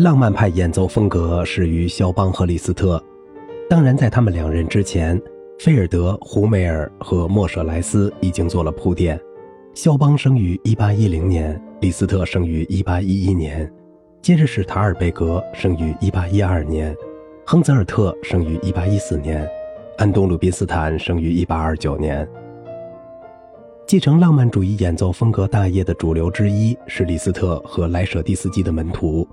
浪漫派演奏风格始于肖邦和李斯特，当然，在他们两人之前，菲尔德、胡梅尔和莫舍莱斯已经做了铺垫。肖邦生于1810年，李斯特生于1811年，接着是塔尔贝格生于1812年，亨泽尔特生于1814年，安东·鲁宾斯坦生于1829年。继承浪漫主义演奏风格大业的主流之一是李斯特和莱舍蒂斯基的门徒。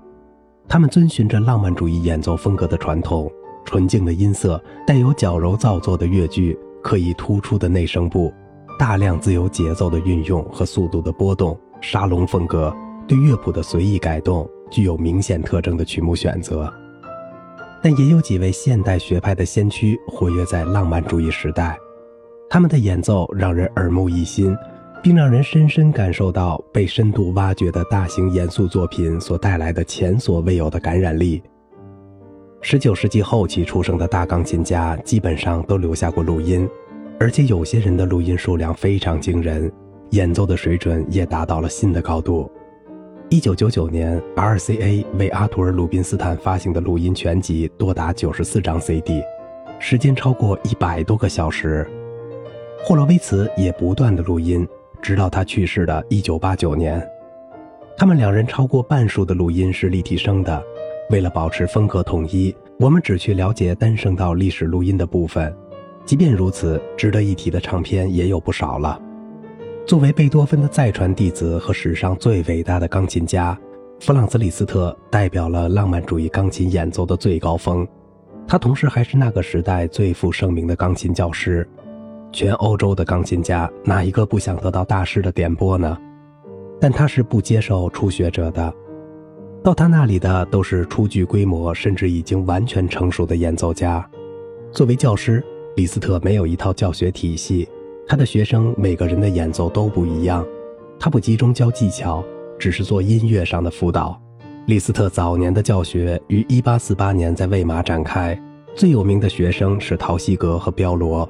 他们遵循着浪漫主义演奏风格的传统，纯净的音色，带有矫揉造作的乐句，刻意突出的内声部，大量自由节奏的运用和速度的波动，沙龙风格，对乐谱的随意改动，具有明显特征的曲目选择。但也有几位现代学派的先驱活跃在浪漫主义时代，他们的演奏让人耳目一新。并让人深深感受到被深度挖掘的大型严肃作品所带来的前所未有的感染力。十九世纪后期出生的大钢琴家基本上都留下过录音，而且有些人的录音数量非常惊人，演奏的水准也达到了新的高度。一九九九年，RCA 为阿图尔·鲁宾斯坦发行的录音全集多达九十四张 CD，时间超过一百多个小时。霍洛维茨也不断的录音。直到他去世的1989年，他们两人超过半数的录音是立体声的。为了保持风格统一，我们只去了解单声道历史录音的部分。即便如此，值得一提的唱片也有不少了。作为贝多芬的再传弟子和史上最伟大的钢琴家，弗朗兹·李斯特代表了浪漫主义钢琴演奏的最高峰。他同时还是那个时代最负盛名的钢琴教师。全欧洲的钢琴家哪一个不想得到大师的点拨呢？但他是不接受初学者的，到他那里的都是初具规模甚至已经完全成熟的演奏家。作为教师，李斯特没有一套教学体系，他的学生每个人的演奏都不一样。他不集中教技巧，只是做音乐上的辅导。李斯特早年的教学于1848年在魏玛展开，最有名的学生是陶希格和彪罗。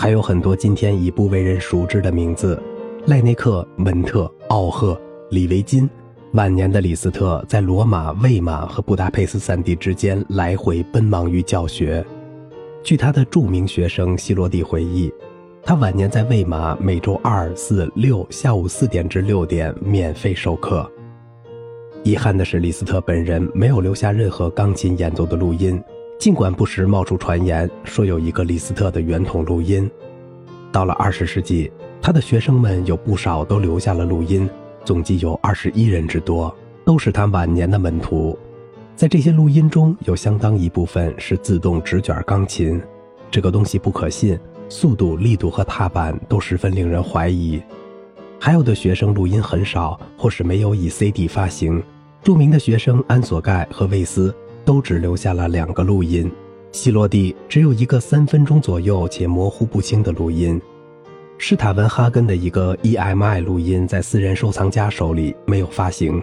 还有很多今天已不为人熟知的名字：赖内克、门特、奥赫、李维金。晚年的李斯特在罗马、魏玛和布达佩斯三地之间来回奔忙于教学。据他的著名学生希罗蒂回忆，他晚年在魏玛每周二、四、六下午四点至六点免费授课。遗憾的是，李斯特本人没有留下任何钢琴演奏的录音。尽管不时冒出传言说有一个李斯特的圆筒录音，到了二十世纪，他的学生们有不少都留下了录音，总计有二十一人之多，都是他晚年的门徒。在这些录音中有相当一部分是自动直卷钢琴，这个东西不可信，速度、力度和踏板都十分令人怀疑。还有的学生录音很少，或是没有以 CD 发行。著名的学生安索盖和魏斯。都只留下了两个录音，希洛蒂只有一个三分钟左右且模糊不清的录音，施塔文哈根的一个 EMI 录音在私人收藏家手里没有发行，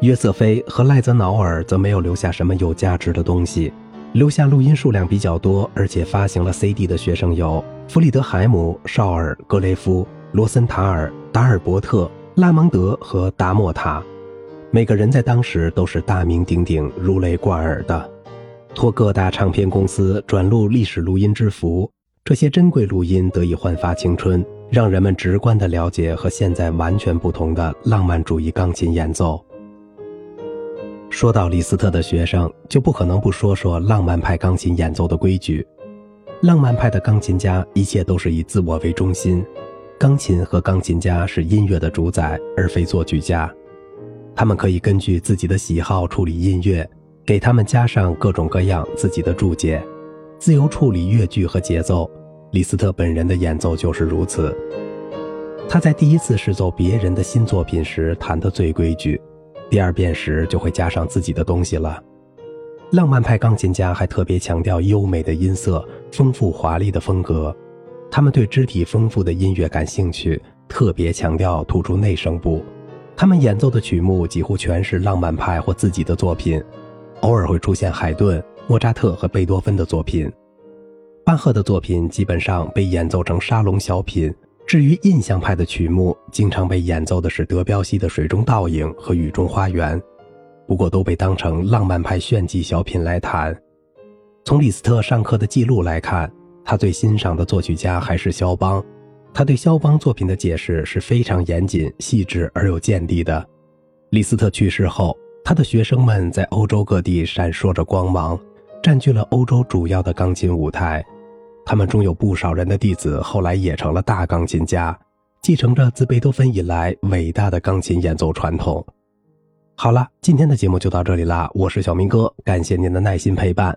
约瑟菲和赖泽瑙尔则没有留下什么有价值的东西，留下录音数量比较多而且发行了 CD 的学生有弗里德海姆、绍尔、格雷夫、罗森塔尔、达尔伯特、拉蒙德和达莫塔。每个人在当时都是大名鼎鼎、如雷贯耳的，托各大唱片公司转录历史录音之福。这些珍贵录音得以焕发青春，让人们直观地了解和现在完全不同的浪漫主义钢琴演奏。说到李斯特的学生，就不可能不说说浪漫派钢琴演奏的规矩。浪漫派的钢琴家一切都是以自我为中心，钢琴和钢琴家是音乐的主宰，而非作曲家。他们可以根据自己的喜好处理音乐，给他们加上各种各样自己的注解，自由处理乐句和节奏。李斯特本人的演奏就是如此。他在第一次试奏别人的新作品时弹得最规矩，第二遍时就会加上自己的东西了。浪漫派钢琴家还特别强调优美的音色、丰富华丽的风格，他们对肢体丰富的音乐感兴趣，特别强调突出内声部。他们演奏的曲目几乎全是浪漫派或自己的作品，偶尔会出现海顿、莫扎特和贝多芬的作品。巴赫的作品基本上被演奏成沙龙小品。至于印象派的曲目，经常被演奏的是德彪西的《水中倒影》和《雨中花园》。不过都被当成浪漫派炫技小品来弹。从李斯特上课的记录来看，他最欣赏的作曲家还是肖邦。他对肖邦作品的解释是非常严谨、细致而有见地的。李斯特去世后，他的学生们在欧洲各地闪烁着光芒，占据了欧洲主要的钢琴舞台。他们中有不少人的弟子后来也成了大钢琴家，继承着自贝多芬以来伟大的钢琴演奏传统。好了，今天的节目就到这里啦，我是小明哥，感谢您的耐心陪伴。